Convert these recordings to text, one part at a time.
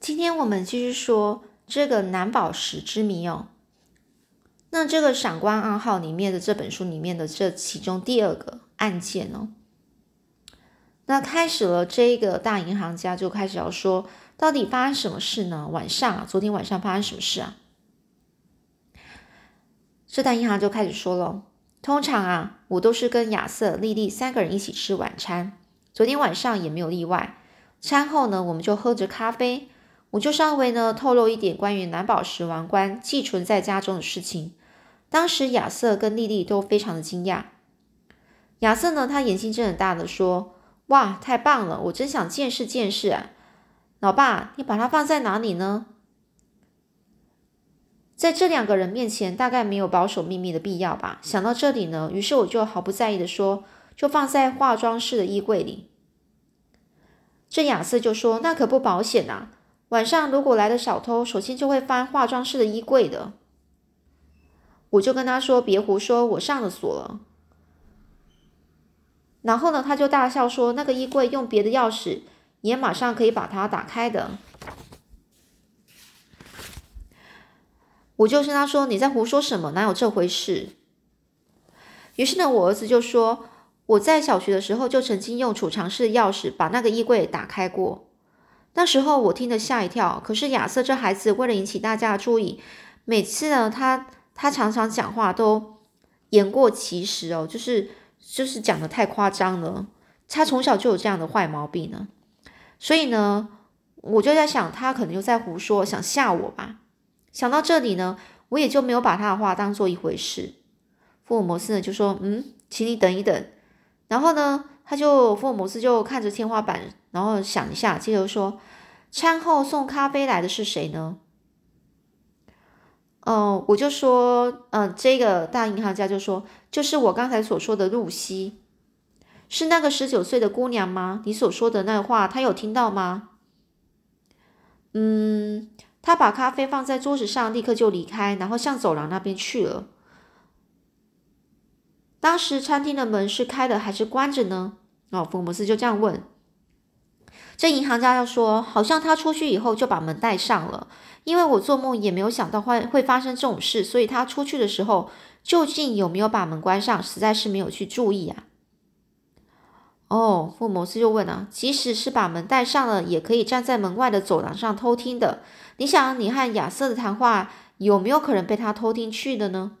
今天我们继续说这个蓝宝石之谜哦。那这个闪光暗号里面的这本书里面的这其中第二个案件哦，那开始了这个大银行家就开始要说，到底发生什么事呢？晚上啊，昨天晚上发生什么事啊？这大银行就开始说了，通常啊，我都是跟亚瑟、丽丽三个人一起吃晚餐，昨天晚上也没有例外。餐后呢，我们就喝着咖啡。我就稍微呢透露一点关于蓝宝石王冠寄存在家中的事情。当时亚瑟跟丽丽都非常的惊讶。亚瑟呢，他眼睛睁很大的说：“哇，太棒了！我真想见识见识啊！老爸，你把它放在哪里呢？”在这两个人面前，大概没有保守秘密的必要吧。想到这里呢，于是我就毫不在意的说：“就放在化妆室的衣柜里。”这亚瑟就说：“那可不保险啊！”晚上如果来的小偷，首先就会翻化妆室的衣柜的。我就跟他说：“别胡说，我上了锁了。”然后呢，他就大笑说：“那个衣柜用别的钥匙也马上可以把它打开的。”我就跟他说：“你在胡说什么？哪有这回事？”于是呢，我儿子就说：“我在小学的时候就曾经用储藏室的钥匙把那个衣柜打开过。”那时候我听得吓一跳，可是亚瑟这孩子为了引起大家的注意，每次呢，他他常常讲话都言过其实哦，就是就是讲的太夸张了。他从小就有这样的坏毛病呢，所以呢，我就在想，他可能又在胡说，想吓我吧。想到这里呢，我也就没有把他的话当做一回事。福尔摩斯呢就说：“嗯，请你等一等。”然后呢，他就福尔摩斯就看着天花板。然后想一下，接着说：“餐后送咖啡来的是谁呢？”哦，我就说：“嗯，这个大银行家就说，就是我刚才所说的露西，是那个十九岁的姑娘吗？你所说的那话，她有听到吗？”嗯，他把咖啡放在桌子上，立刻就离开，然后向走廊那边去了。当时餐厅的门是开的还是关着呢？哦，福尔摩斯就这样问。这银行家要说，好像他出去以后就把门带上了，因为我做梦也没有想到会会发生这种事，所以他出去的时候究竟有没有把门关上，实在是没有去注意啊。哦，福摩斯就问啊，即使是把门带上了，也可以站在门外的走廊上偷听的。你想，你和亚瑟的谈话有没有可能被他偷听去的呢？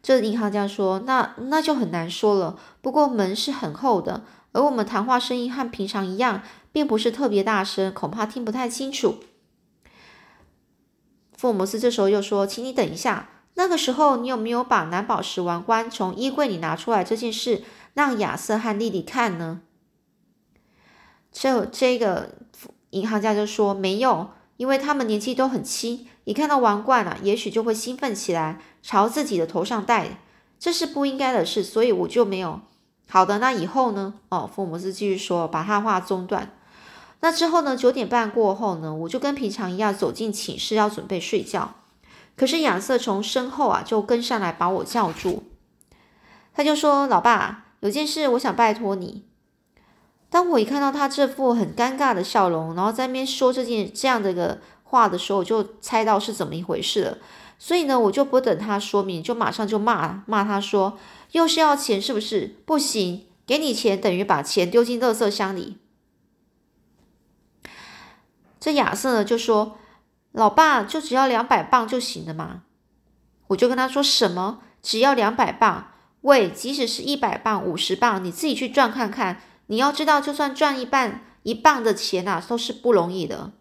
这银行家说，那那就很难说了。不过门是很厚的。而我们谈话声音和平常一样，并不是特别大声，恐怕听不太清楚。福尔摩斯这时候又说：“请你等一下，那个时候你有没有把蓝宝石王冠从衣柜里拿出来这件事，让亚瑟和莉莉看呢？”这这个银行家就说：“没有，因为他们年纪都很轻，一看到王冠啊，也许就会兴奋起来，朝自己的头上戴，这是不应该的事，所以我就没有。”好的，那以后呢？哦，福尔摩斯继续说，把他话中断。那之后呢？九点半过后呢，我就跟平常一样走进寝室，要准备睡觉。可是亚瑟从身后啊就跟上来，把我叫住。他就说：“老爸，有件事我想拜托你。”当我一看到他这副很尴尬的笑容，然后在那边说这件这样的一个话的时候，我就猜到是怎么一回事了。所以呢，我就不等他说明，就马上就骂骂他说。又是要钱是不是？不行，给你钱等于把钱丢进垃圾箱里。这亚瑟呢就说：“老爸，就只要两百磅就行了嘛。”我就跟他说：“什么？只要两百磅？喂，即使是一百磅、五十磅，你自己去赚看看。你要知道，就算赚一半一磅的钱啊，都是不容易的。”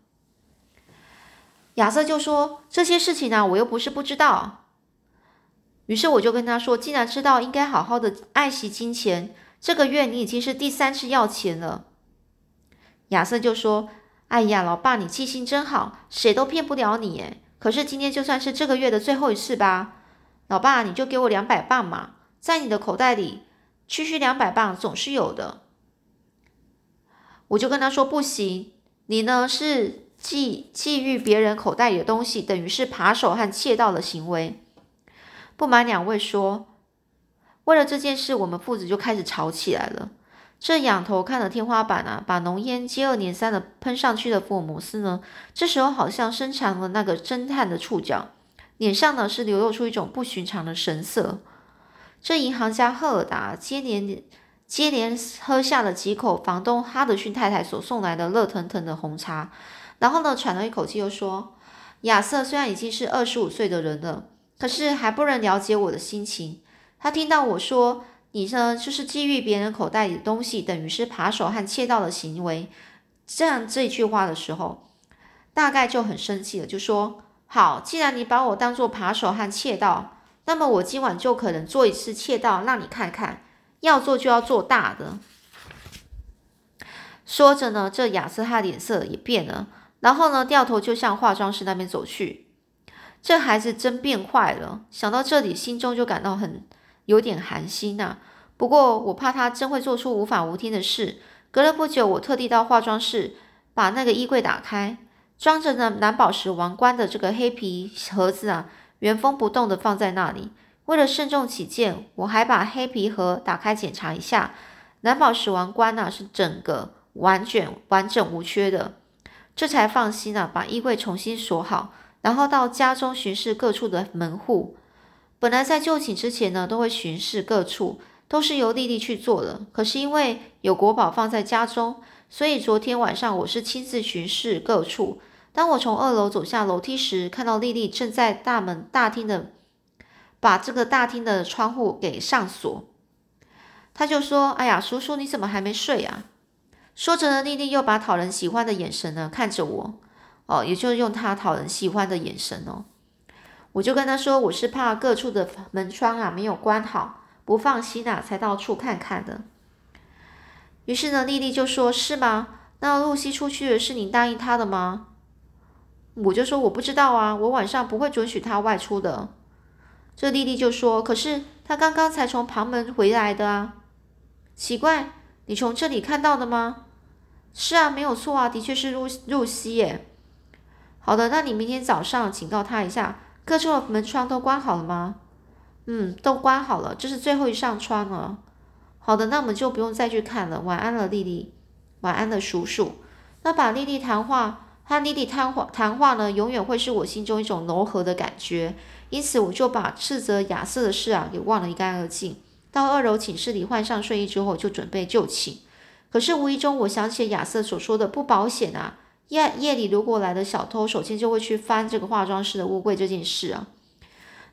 亚瑟就说：“这些事情呢，我又不是不知道。”于是我就跟他说：“既然知道应该好好的爱惜金钱，这个月你已经是第三次要钱了。”亚瑟就说：“哎呀，老爸，你记性真好，谁都骗不了你诶可是今天就算是这个月的最后一次吧，老爸，你就给我两百磅嘛，在你的口袋里区区两百磅总是有的。”我就跟他说：“不行，你呢是觊觊觎别人口袋里的东西，等于是扒手和窃盗的行为。”不瞒两位说，为了这件事，我们父子就开始吵起来了。这仰头看着天花板啊，把浓烟接二连三的喷上去的福尔摩斯呢，这时候好像伸长了那个侦探的触角，脸上呢是流露出一种不寻常的神色。这银行家赫尔达接连接连喝下了几口房东哈德逊太太所送来的热腾腾的红茶，然后呢喘了一口气，又说：“亚瑟虽然已经是二十五岁的人了，可是还不能了解我的心情。他听到我说。”你呢，就是觊觎别人口袋里的东西，等于是扒手和窃盗的行为。这样这句话的时候，大概就很生气了，就说：“好，既然你把我当做扒手和窃盗，那么我今晚就可能做一次窃盗，让你看看。要做就要做大的。”说着呢，这亚瑟哈脸色也变了，然后呢，掉头就向化妆室那边走去。这孩子真变坏了，想到这里，心中就感到很。有点寒心呐，不过我怕他真会做出无法无天的事。隔了不久，我特地到化妆室把那个衣柜打开，装着呢蓝宝石王冠的这个黑皮盒子啊，原封不动的放在那里。为了慎重起见，我还把黑皮盒打开检查一下，蓝宝石王冠呢是整个完卷完整无缺的，这才放心啊，把衣柜重新锁好，然后到家中巡视各处的门户。本来在就寝之前呢，都会巡视各处，都是由丽丽去做的。可是因为有国宝放在家中，所以昨天晚上我是亲自巡视各处。当我从二楼走下楼梯时，看到丽丽正在大门大厅的把这个大厅的窗户给上锁。他就说：“哎呀，叔叔你怎么还没睡啊？”说着呢，丽丽又把讨人喜欢的眼神呢看着我，哦，也就是用她讨人喜欢的眼神哦。我就跟他说，我是怕各处的门窗啊没有关好，不放心啊，才到处看看的。于是呢，丽丽就说：“是吗？那露西出去是你答应她的吗？”我就说：“我不知道啊，我晚上不会准许她外出的。”这丽丽就说：“可是她刚刚才从旁门回来的啊，奇怪，你从这里看到的吗？”“是啊，没有错啊，的确是露露西耶。”“好的，那你明天早上警告他一下。”各处的门窗都关好了吗？嗯，都关好了，这是最后一扇窗了。好的，那我们就不用再去看了。晚安了，丽丽。晚安了，叔叔。那把丽丽谈话和丽丽谈话谈话呢，永远会是我心中一种柔和的感觉。因此，我就把斥责亚瑟的事啊给忘了一干二净。到二楼寝室里换上睡衣之后，就准备就寝。可是无意中，我想起亚瑟所说的不保险啊。夜夜里如果来的小偷，首先就会去翻这个化妆室的屋柜这件事啊。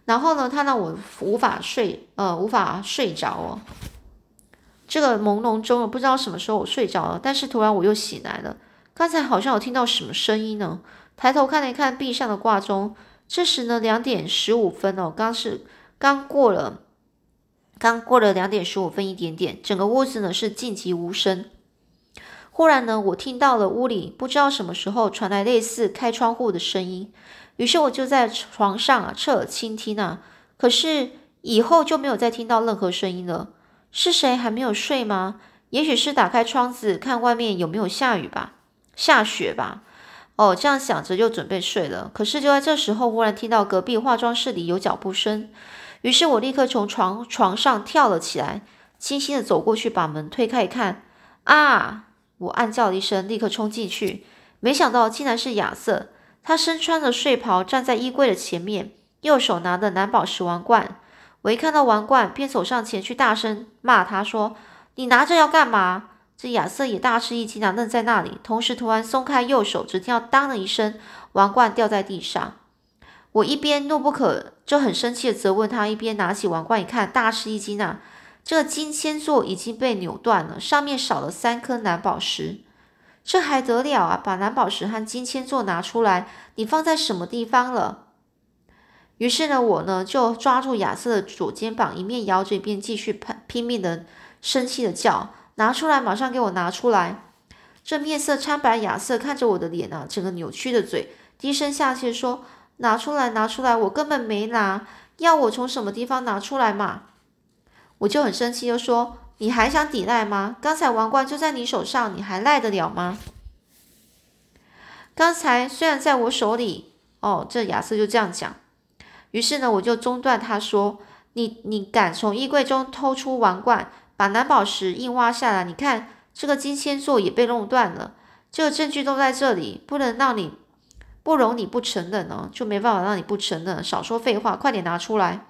然后呢，他让我无法睡，呃，无法睡着哦。这个朦胧中，不知道什么时候我睡着了，但是突然我又醒来了。刚才好像有听到什么声音呢？抬头看了一看壁上的挂钟，这时呢，两点十五分哦，刚是刚过了，刚过了两点十五分一点点，整个屋子呢是静寂无声。忽然呢，我听到了屋里不知道什么时候传来类似开窗户的声音，于是我就在床上啊侧耳倾听啊，可是以后就没有再听到任何声音了。是谁还没有睡吗？也许是打开窗子看外面有没有下雨吧，下雪吧。哦，这样想着就准备睡了。可是就在这时候，忽然听到隔壁化妆室里有脚步声，于是我立刻从床床上跳了起来，轻轻的走过去把门推开一看，啊！我暗叫了一声，立刻冲进去，没想到竟然是亚瑟。他身穿着睡袍，站在衣柜的前面，右手拿着蓝宝石王冠。我一看到王冠，便走上前去，大声骂他说：“你拿着要干嘛？”这亚瑟也大吃一惊，愣在那里，同时突然松开右手，只听到当的一声，王冠掉在地上。我一边怒不可，就很生气的责问他，一边拿起王冠一看，大吃一惊啊！这个金签座已经被扭断了，上面少了三颗蓝宝石，这还得了啊！把蓝宝石和金签座拿出来，你放在什么地方了？于是呢，我呢就抓住亚瑟的左肩膀，一面摇着，一边继续拼拼命的生气的叫：“拿出来，马上给我拿出来！”这面色苍白亚瑟看着我的脸啊，整个扭曲的嘴，低声下气说：“拿出来，拿出来！我根本没拿，要我从什么地方拿出来嘛？”我就很生气，就说：“你还想抵赖吗？刚才王冠就在你手上，你还赖得了吗？刚才虽然在我手里，哦，这亚瑟就这样讲。于是呢，我就中断他说：‘你你敢从衣柜中偷出王冠，把蓝宝石硬挖下来。你看，这个金签座也被弄断了。这个证据都在这里，不能让你不容你不承认呢，就没办法让你不承认。少说废话，快点拿出来。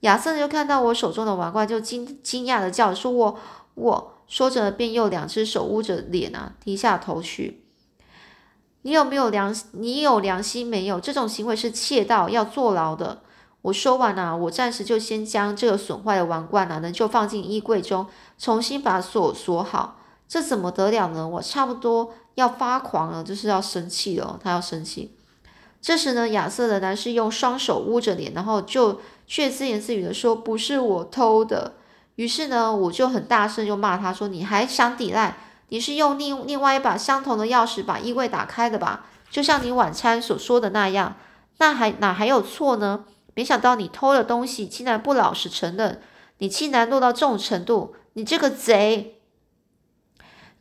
亚瑟就看到我手中的王冠，就惊惊讶的叫说：“我我。”说着便又两只手捂着脸啊，低下头去。你有没有良？你有良心没有？这种行为是窃盗，要坐牢的。我说完了，我暂时就先将这个损坏的王冠啊，能就放进衣柜中，重新把锁锁好。这怎么得了呢？我差不多要发狂了，就是要生气了。他要生气。这时呢，亚瑟的男士用双手捂着脸，然后就却自言自语的说：“不是我偷的。”于是呢，我就很大声就骂他说：“你还想抵赖？你是用另另外一把相同的钥匙把衣柜打开的吧？就像你晚餐所说的那样，那还哪还有错呢？没想到你偷了东西，竟然不老实承认，你竟然落到这种程度！你这个贼！”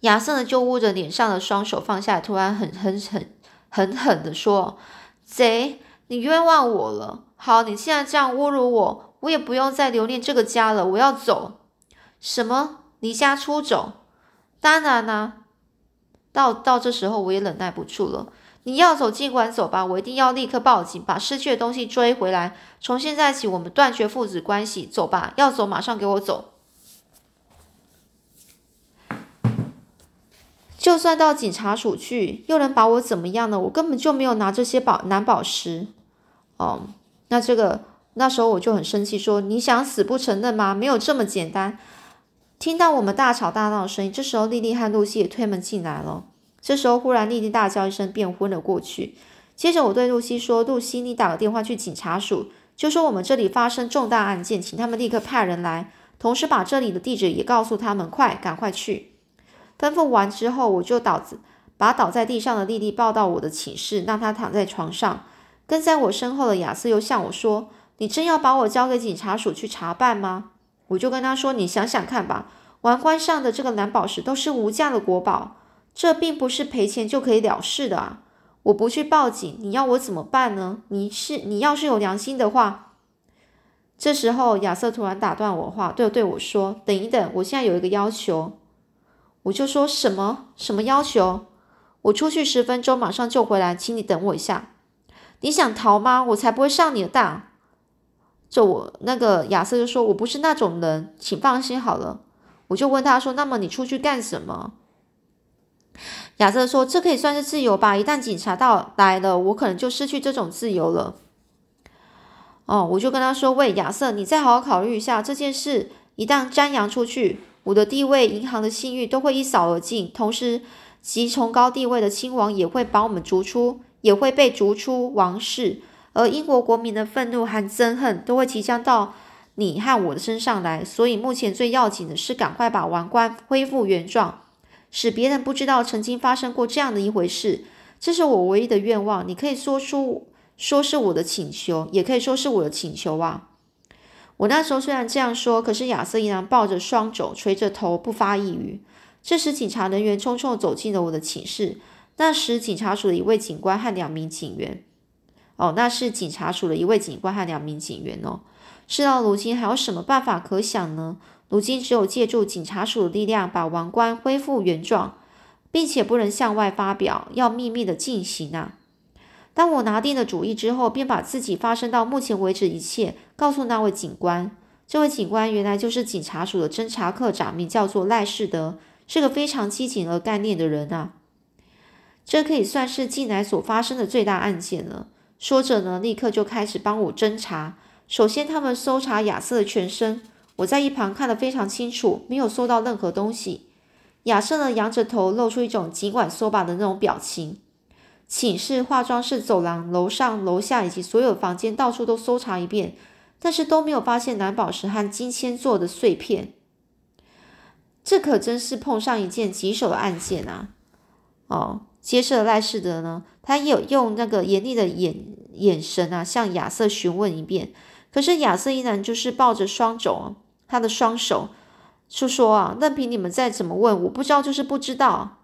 亚瑟呢就捂着脸上的双手放下来，突然很很很狠狠的说：“贼，你冤枉我了！好，你现在这样侮辱我，我也不用再留恋这个家了，我要走。什么？离家出走？当然啦！到到这时候我也忍耐不住了。你要走尽管走吧，我一定要立刻报警，把失去的东西追回来。从现在起，我们断绝父子关系。走吧，要走马上给我走。”就算到警察署去，又能把我怎么样呢？我根本就没有拿这些宝蓝宝石。哦，那这个那时候我就很生气，说你想死不承认吗？没有这么简单。听到我们大吵大闹的声音，这时候莉莉和露西也推门进来了。这时候忽然莉莉大叫一声，便昏了过去。接着我对露西说：“露西，你打个电话去警察署，就说我们这里发生重大案件，请他们立刻派人来，同时把这里的地址也告诉他们，快，赶快去。”吩咐完之后，我就倒子把倒在地上的莉莉抱到我的寝室，让她躺在床上。跟在我身后的亚瑟又向我说：“你真要把我交给警察署去查办吗？”我就跟他说：“你想想看吧，王冠上的这个蓝宝石都是无价的国宝，这并不是赔钱就可以了事的啊！我不去报警，你要我怎么办呢？你是你要是有良心的话。”这时候亚瑟突然打断我话，对对我说：“等一等，我现在有一个要求。”我就说什么什么要求？我出去十分钟，马上就回来，请你等我一下。你想逃吗？我才不会上你的当。就我那个亚瑟就说：“我不是那种人，请放心好了。”我就问他说：“那么你出去干什么？”亚瑟说：“这可以算是自由吧？一旦警察到来了，我可能就失去这种自由了。”哦，我就跟他说：“喂，亚瑟，你再好好考虑一下这件事，一旦张扬出去。”我的地位、银行的信誉都会一扫而尽，同时，其崇高地位的亲王也会把我们逐出，也会被逐出王室，而英国国民的愤怒和憎恨都会即将到你和我的身上来。所以，目前最要紧的是赶快把王冠恢复原状，使别人不知道曾经发生过这样的一回事。这是我唯一的愿望。你可以说出，说是我的请求，也可以说是我的请求啊。我那时候虽然这样说，可是亚瑟依然抱着双肘，垂着头，不发一语。这时，警察人员匆匆走进了我的寝室。那时，警察署的一位警官和两名警员，哦，那是警察署的一位警官和两名警员哦。事到如今，还有什么办法可想呢？如今只有借助警察署的力量，把王冠恢复原状，并且不能向外发表，要秘密的进行啊。当我拿定了主意之后，便把自己发生到目前为止一切告诉那位警官。这位警官原来就是警察署的侦查科长，名叫做赖士德，是个非常机警而干练的人啊。这可以算是近来所发生的最大案件了。说着呢，立刻就开始帮我侦查。首先，他们搜查亚瑟的全身，我在一旁看得非常清楚，没有搜到任何东西。亚瑟呢，仰着头，露出一种尽管搜吧的那种表情。寝室、化妆室、走廊、楼上、楼下以及所有房间，到处都搜查一遍，但是都没有发现蓝宝石和金签做的碎片。这可真是碰上一件棘手的案件啊！哦，接着赖士德呢，他也有用那个严厉的眼眼神啊，向亚瑟询问一遍。可是亚瑟依然就是抱着双肘，他的双手就说啊，任凭你们再怎么问，我不知道就是不知道。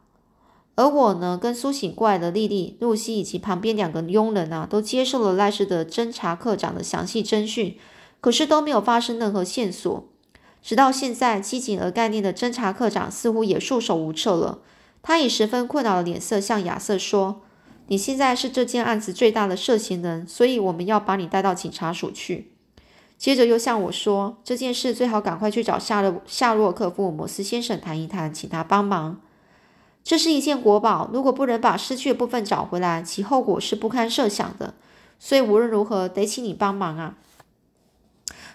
而我呢，跟苏醒过来的莉莉、露西以及旁边两个佣人啊，都接受了赖氏的侦查科长的详细侦讯，可是都没有发生任何线索。直到现在，机警而概念的侦查科长似乎也束手无策了。他以十分困扰的脸色向亚瑟说：“你现在是这件案子最大的涉嫌人，所以我们要把你带到警察署去。”接着又向我说：“这件事最好赶快去找夏洛夏洛克福尔摩斯先生谈一谈，请他帮忙。这是一件国宝，如果不能把失去的部分找回来，其后果是不堪设想的。所以无论如何，得请你帮忙啊！”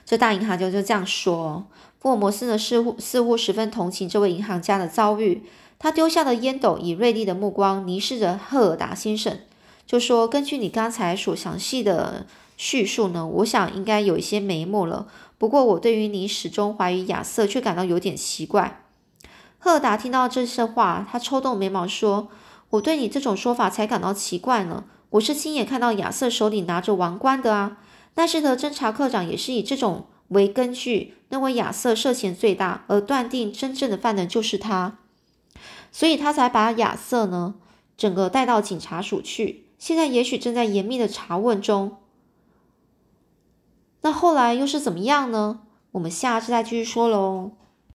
这大银行家就这样说。福尔摩斯呢，似乎似乎十分同情这位银行家的遭遇。他丢下的烟斗，以锐利的目光凝视着赫尔达先生，就说：“根据你刚才所详细的叙述呢，我想应该有一些眉目了。不过，我对于你始终怀疑亚瑟，却感到有点奇怪。”赫达听到这些话，他抽动眉毛说：“我对你这种说法才感到奇怪呢。我是亲眼看到亚瑟手里拿着王冠的啊。奈斯特侦查科长也是以这种。”为根据认为亚瑟涉嫌最大，而断定真正的犯人就是他，所以他才把亚瑟呢整个带到警察署去。现在也许正在严密的查问中。那后来又是怎么样呢？我们下次再继续说喽。